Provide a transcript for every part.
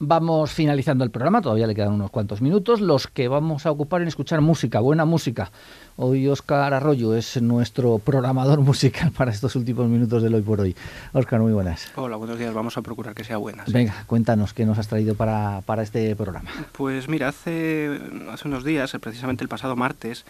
Vamos finalizando el programa, todavía le quedan unos cuantos minutos, los que vamos a ocupar en escuchar música, buena música. Hoy Óscar Arroyo es nuestro programador musical para estos últimos minutos del hoy por hoy. Óscar, muy buenas. Hola, buenos días, vamos a procurar que sea buena. Venga, cuéntanos qué nos has traído para, para este programa. Pues mira, hace, hace unos días, precisamente el pasado martes,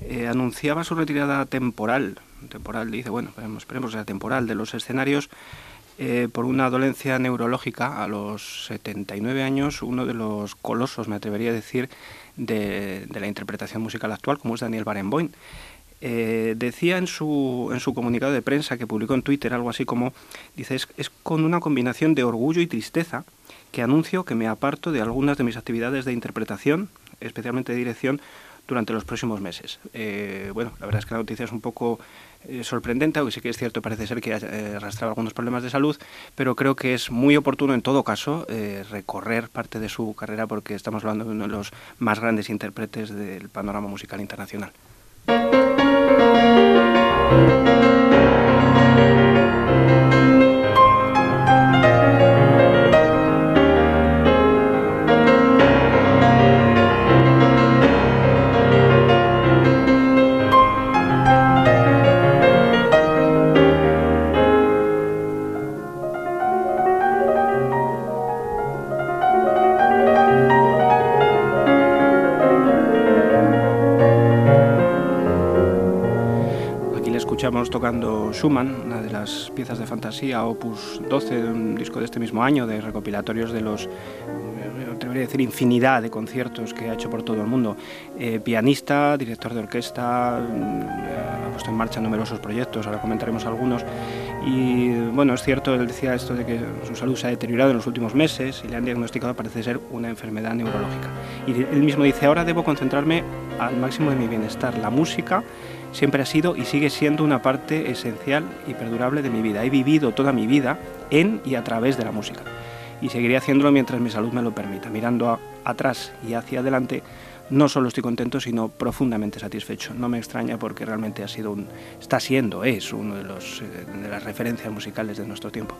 eh, anunciaba su retirada temporal, temporal, dice, bueno, esperemos que sea temporal, de los escenarios eh, por una dolencia neurológica a los 79 años, uno de los colosos, me atrevería a decir, de, la interpretación musical actual, como es Daniel Barenboim. Eh, decía en su, en su comunicado de prensa que publicó en Twitter algo así como, dice, es, es con una combinación de orgullo y tristeza que anuncio que me aparto de algunas de mis actividades de interpretación, especialmente de dirección, durante los próximos meses. Eh, bueno, la verdad es que la noticia es un poco eh, sorprendente, aunque sí que es cierto, parece ser que eh, arrastrado algunos problemas de salud, pero creo que es muy oportuno en todo caso recorrer parte de su carrera porque estamos hablando de uno de los más grandes intérpretes del panorama musical internacional. Tocando Schumann, una de las piezas de fantasía, opus 12, de un disco de este mismo año, de recopilatorios de los debería decir infinidad de conciertos que ha hecho por todo el mundo. Eh, pianista, director de orquesta, mm, ha puesto en marcha numerosos proyectos, ahora comentaremos algunos. Y bueno, es cierto, él decía esto de que su salud se ha deteriorado en los últimos meses y le han diagnosticado, parece ser, una enfermedad neurológica. Y él mismo dice, ahora debo concentrarme al máximo de mi bienestar. La música siempre ha sido y sigue siendo una parte esencial y perdurable de mi vida. He vivido toda mi vida en y a través de la música y seguiré haciéndolo mientras mi salud me lo permita. Mirando atrás y hacia adelante, no solo estoy contento, sino profundamente satisfecho. No me extraña porque realmente ha sido un, está siendo, es uno de, los, eh, de las referencias musicales de nuestro tiempo.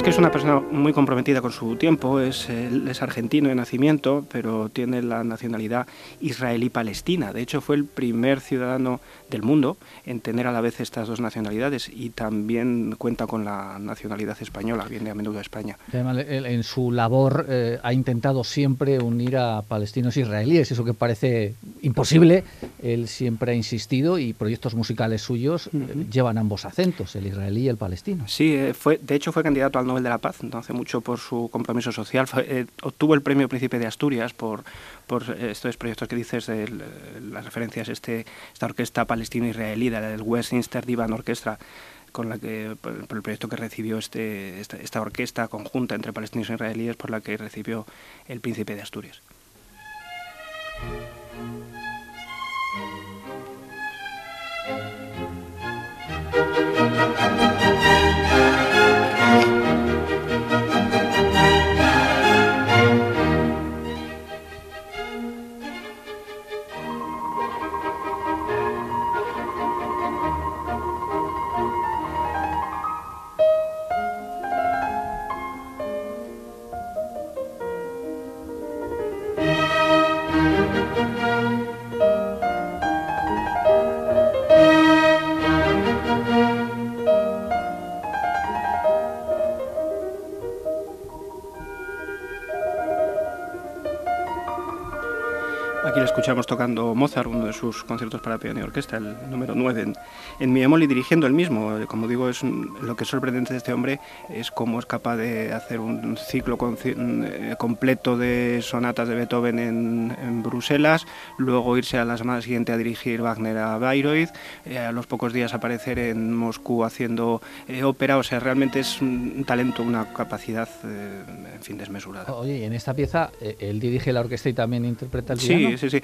Es que es una persona muy comprometida con su tiempo, es, es argentino de nacimiento, pero tiene la nacionalidad israelí-palestina. De hecho, fue el primer ciudadano del mundo en tener a la vez estas dos nacionalidades y también cuenta con la nacionalidad española, viene a menudo a España. en su labor eh, ha intentado siempre unir a palestinos e israelíes, eso que parece imposible, él siempre ha insistido y proyectos musicales suyos eh, llevan ambos acentos, el israelí y el palestino. Sí, eh, fue, de hecho fue candidato al Nobel de la Paz, no hace mucho por su compromiso social. Eh, obtuvo el premio Príncipe de Asturias por, por estos proyectos que dices, de las referencias, este, esta orquesta palestino-israelí, del Westminster Divan Orchestra con la que por, el proyecto que recibió este, esta, esta, orquesta conjunta entre palestinos e israelíes por la que recibió el príncipe de Asturias. Escuchamos tocando Mozart, uno de sus conciertos para piano y orquesta, el número 9 en, en mi y dirigiendo el mismo. Como digo, es lo que es sorprendente de este hombre es cómo es capaz de hacer un ciclo eh, completo de sonatas de Beethoven en, Bruselas, luego irse a la semana siguiente a dirigir Wagner a Bayreuth, eh, a los pocos días aparecer en Moscú haciendo eh, ópera, o sea, realmente es un talento, una capacidad, en fin, desmesurada. Oye, y en esta pieza él dirige la orquesta y también interpreta el piano. Sí, sí, sí.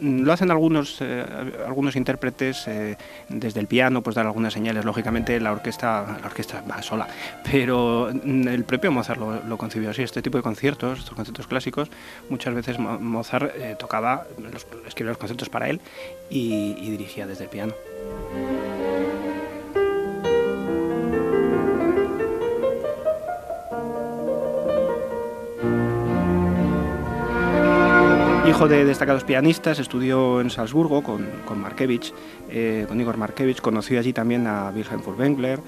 Lo hacen algunos, eh, algunos intérpretes eh, desde el piano, pues dar algunas señales. Lógicamente la orquesta, la orquesta va sola, pero el propio Mozart lo, concibió así. Este tipo de conciertos, estos conciertos clásicos, muchas veces Mozart eh, tocaba, escribía los conciertos para él y dirigía desde el piano. De destacados pianistas, estudió en Salzburgo con, con Markevich, eh, con Igor Markevich, conoció allí también a Wilhelm Furtwängler,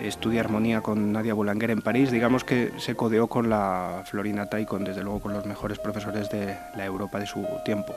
estudió armonía con Nadia Boulanger en París, digamos que se codeó con la Florinata y desde luego con los mejores profesores de la Europa de su tiempo.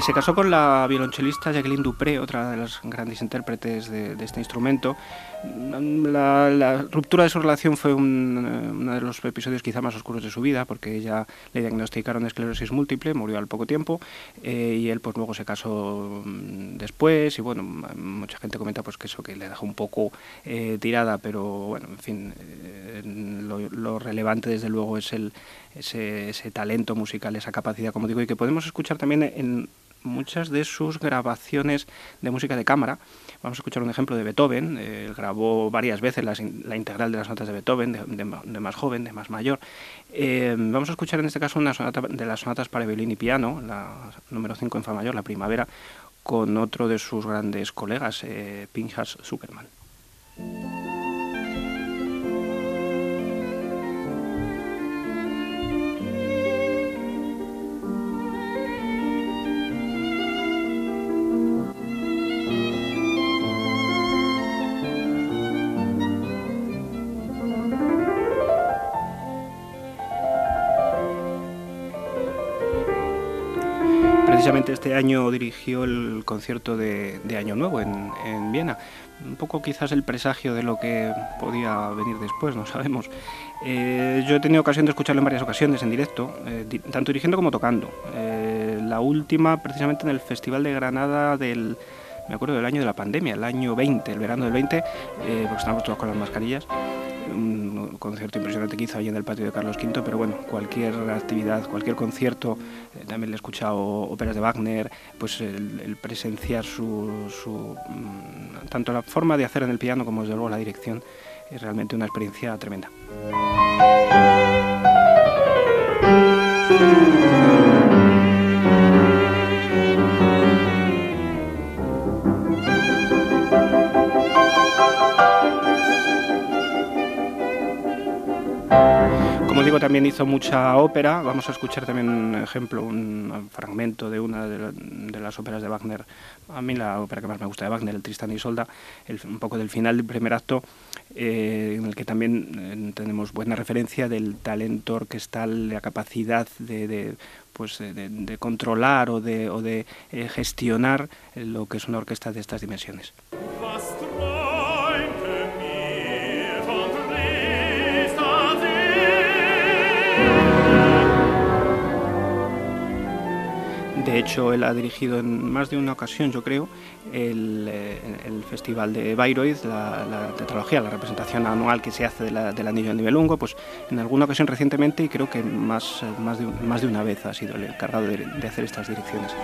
Se casó con la violonchelista Jacqueline Dupré, otra de las grandes intérpretes de, este instrumento. La, ruptura de su relación fue uno de los episodios quizá más oscuros de su vida, porque ella le diagnosticaron esclerosis múltiple, murió al poco tiempo, eh, y él pues luego se casó mm, después, y bueno, mucha gente comenta pues que eso que le dejó un poco eh, tirada, pero bueno, en fin, eh, lo, relevante desde luego es el, ese, ese talento musical, esa capacidad, como digo, y que podemos escuchar también en muchas de sus grabaciones de música de cámara. Vamos a escuchar un ejemplo de Beethoven. Él grabó varias veces la, integral de las notas de Beethoven, de, más joven, de más mayor. Eh, vamos a escuchar en este caso una sonata de las sonatas para violín y piano, la número 5 en Fa mayor, la primavera, con otro de sus grandes colegas, eh, Pinchas Zuckerman. Precisamente este año dirigió el concierto de, Año Nuevo en, Viena. Un poco quizás el presagio de lo que podía venir después, no sabemos. Eh, yo he tenido ocasión de escucharlo en varias ocasiones en directo, eh, tanto dirigiendo como tocando. Eh, la última precisamente en el Festival de Granada del, me acuerdo del año de la pandemia, el año 20, el verano del 20, porque estábamos todos con las mascarillas un concierto impresionante que hizo ahí en el patio de Carlos V, pero bueno, cualquier actividad, cualquier concierto, eh, también le he escuchado óperas de Wagner, pues el, presenciar su, mm, tanto la forma de hacer en el piano como desde luego la dirección, es realmente una experiencia tremenda. Digo, también hizo mucha ópera. Vamos a escuchar también un ejemplo, un fragmento de una de, las óperas de Wagner. A mí la ópera que más me gusta de Wagner, el Tristan y Solda, un poco del final del primer acto, eh, en el que también eh, tenemos buena referencia del talento orquestal, la capacidad de, pues de, controlar o de, o de eh, gestionar lo que es una orquesta de estas dimensiones. De hecho, él ha dirigido en más de una ocasión, yo creo, el, eh, Festival de Bayreuth, la, tetralogía, la representación anual que se hace del Anillo de Nibelungo, pues en alguna ocasión recientemente y creo que más, más, de, más de una vez ha sido el encargado de hacer estas direcciones.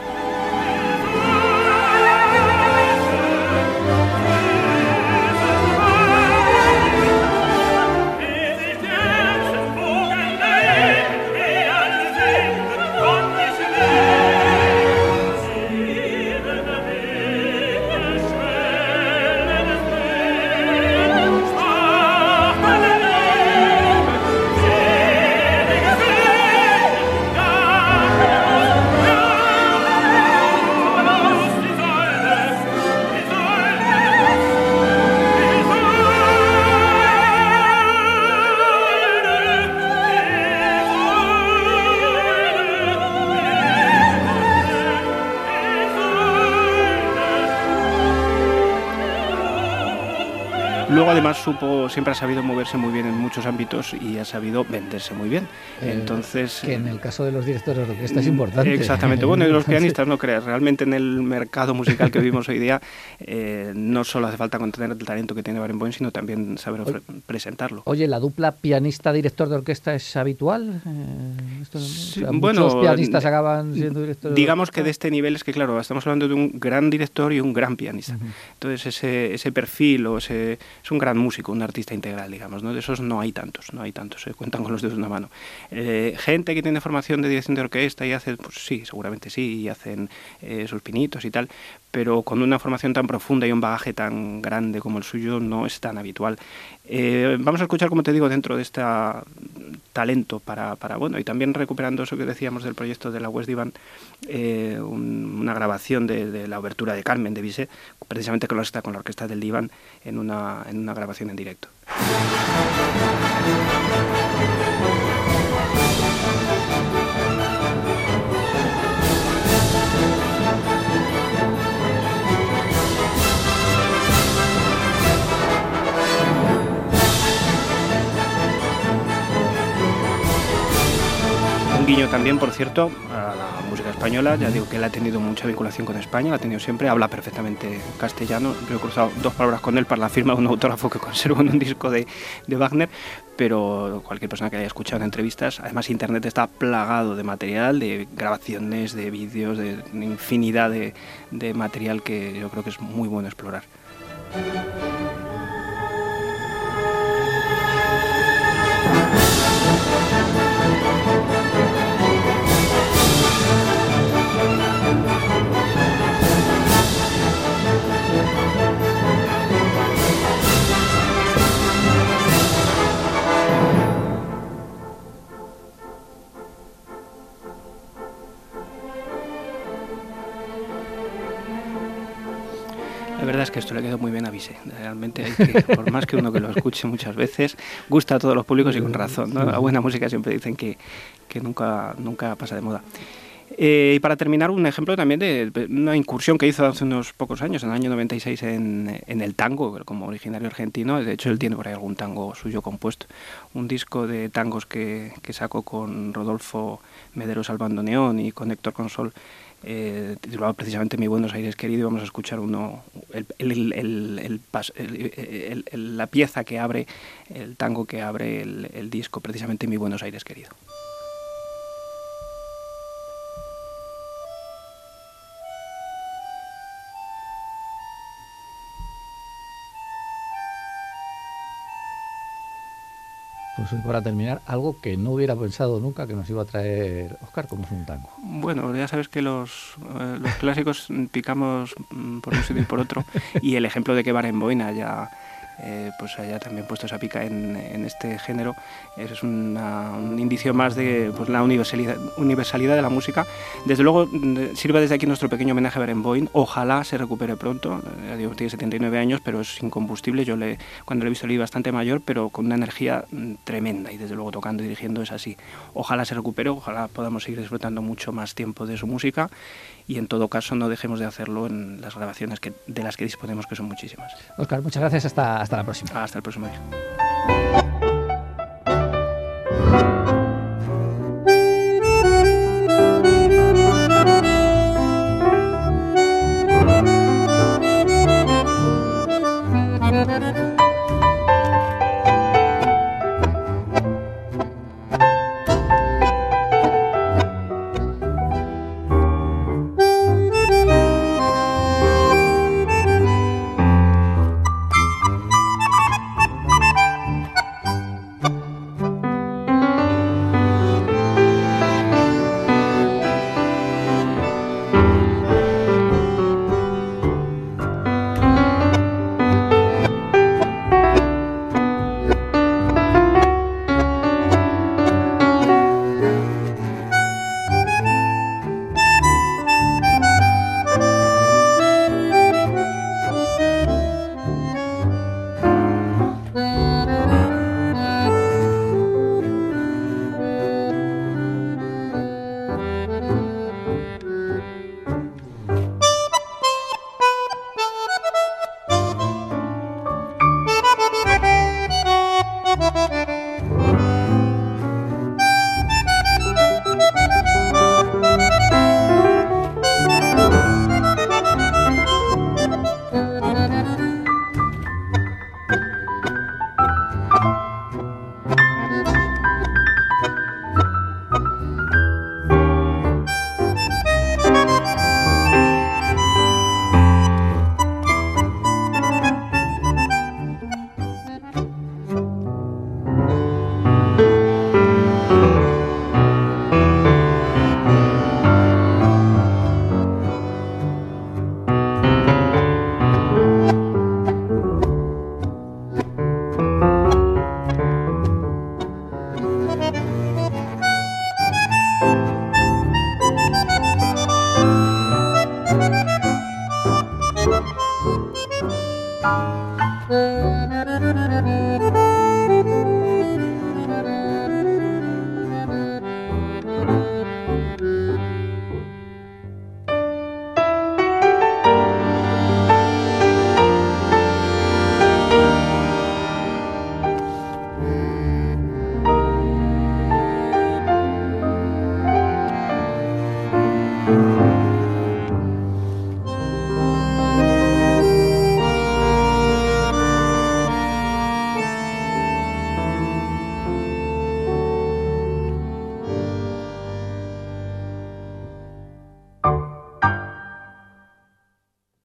Supo, siempre ha sabido moverse muy bien en muchos ámbitos y ha sabido venderse muy bien. Eh, Entonces... Que en el caso de los directores de orquesta es importante. Exactamente. Bueno, y los pianistas no creas. Realmente en el mercado musical que vivimos hoy día eh, no solo hace falta contener el talento que tiene Barenboim, sino también saber presentarlo. Oye, ¿la dupla pianista-director de orquesta es habitual? Eh, bueno, muchos pianistas acaban siendo directores Digamos que de este nivel es que, claro, estamos hablando de un gran director y un gran pianista. Entonces, ese, ese perfil o ese, es un gran músico, un artista integral, digamos. ¿no? De esos no hay tantos, no hay tantos, se cuentan con los dedos de una mano. Eh, gente que tiene formación de dirección de orquesta y hace, pues sí, seguramente sí, y hacen eh, sus pinitos y tal, pero con una formación tan profunda y un bagaje tan grande como el suyo no es tan habitual. Eh, vamos a escuchar, como te digo, dentro de este talento para, bueno, y también recuperando eso que decíamos del proyecto de la West Divan, eh, una grabación de, la obertura de Carmen de Bizet, precisamente con la, con la orquesta del Divan en una, en una grabación en directo. Un guiño también, por cierto, a la música española. Ya digo que él ha tenido mucha vinculación con España, la ha tenido siempre, habla perfectamente castellano. Yo he cruzado dos palabras con él para la firma de un autógrafo que conservo en un disco de, de Wagner, pero cualquier persona que haya escuchado en entrevistas, además Internet está plagado de material, de grabaciones, de vídeos, de infinidad de, de material que yo creo que es muy bueno explorar. La verdad es que esto le quedó muy bien a Vise. Realmente, por más que uno que lo escuche muchas veces, gusta a todos los públicos y con razón. La buena música siempre dicen que, que nunca, nunca pasa de moda. Eh, y para terminar, un ejemplo también de una incursión que hizo hace unos pocos años, en el año 96, en, en, el tango, como originario argentino. De hecho, él tiene por ahí algún tango suyo compuesto. Un disco de tangos que, que sacó con Rodolfo Mederos al bandoneón y con Héctor Consol eh, titulado precisamente Mi Buenos Aires querido, vamos a escuchar uno, el, la pieza que abre, el tango que abre el disco, precisamente Mi Buenos Aires querido. Pues para terminar, algo que no hubiera pensado nunca que nos iba a traer Oscar, como es un tango. Bueno, ya sabes que los, eh, los clásicos picamos por un sitio y por otro, y el ejemplo de que Barenboim haya eh, pues haya también puesto esa pica en, en este género es una, un indicio más de pues, la universalidad, universalidad de la música. Desde luego, sirve desde aquí nuestro pequeño homenaje a Barenboim. Ojalá se recupere pronto. Ya digo, tiene 79 años, pero es incombustible. Yo le, cuando le he visto le vi bastante mayor, pero con una energía tremenda y desde luego tocando y dirigiendo es así. Ojalá se recupere, ojalá podamos seguir disfrutando mucho más tiempo de su música y en todo caso no dejemos de hacerlo en las grabaciones que, de las que disponemos, que son muchísimas. Oscar, muchas gracias. Hasta, hasta la próxima. Hasta el próximo día.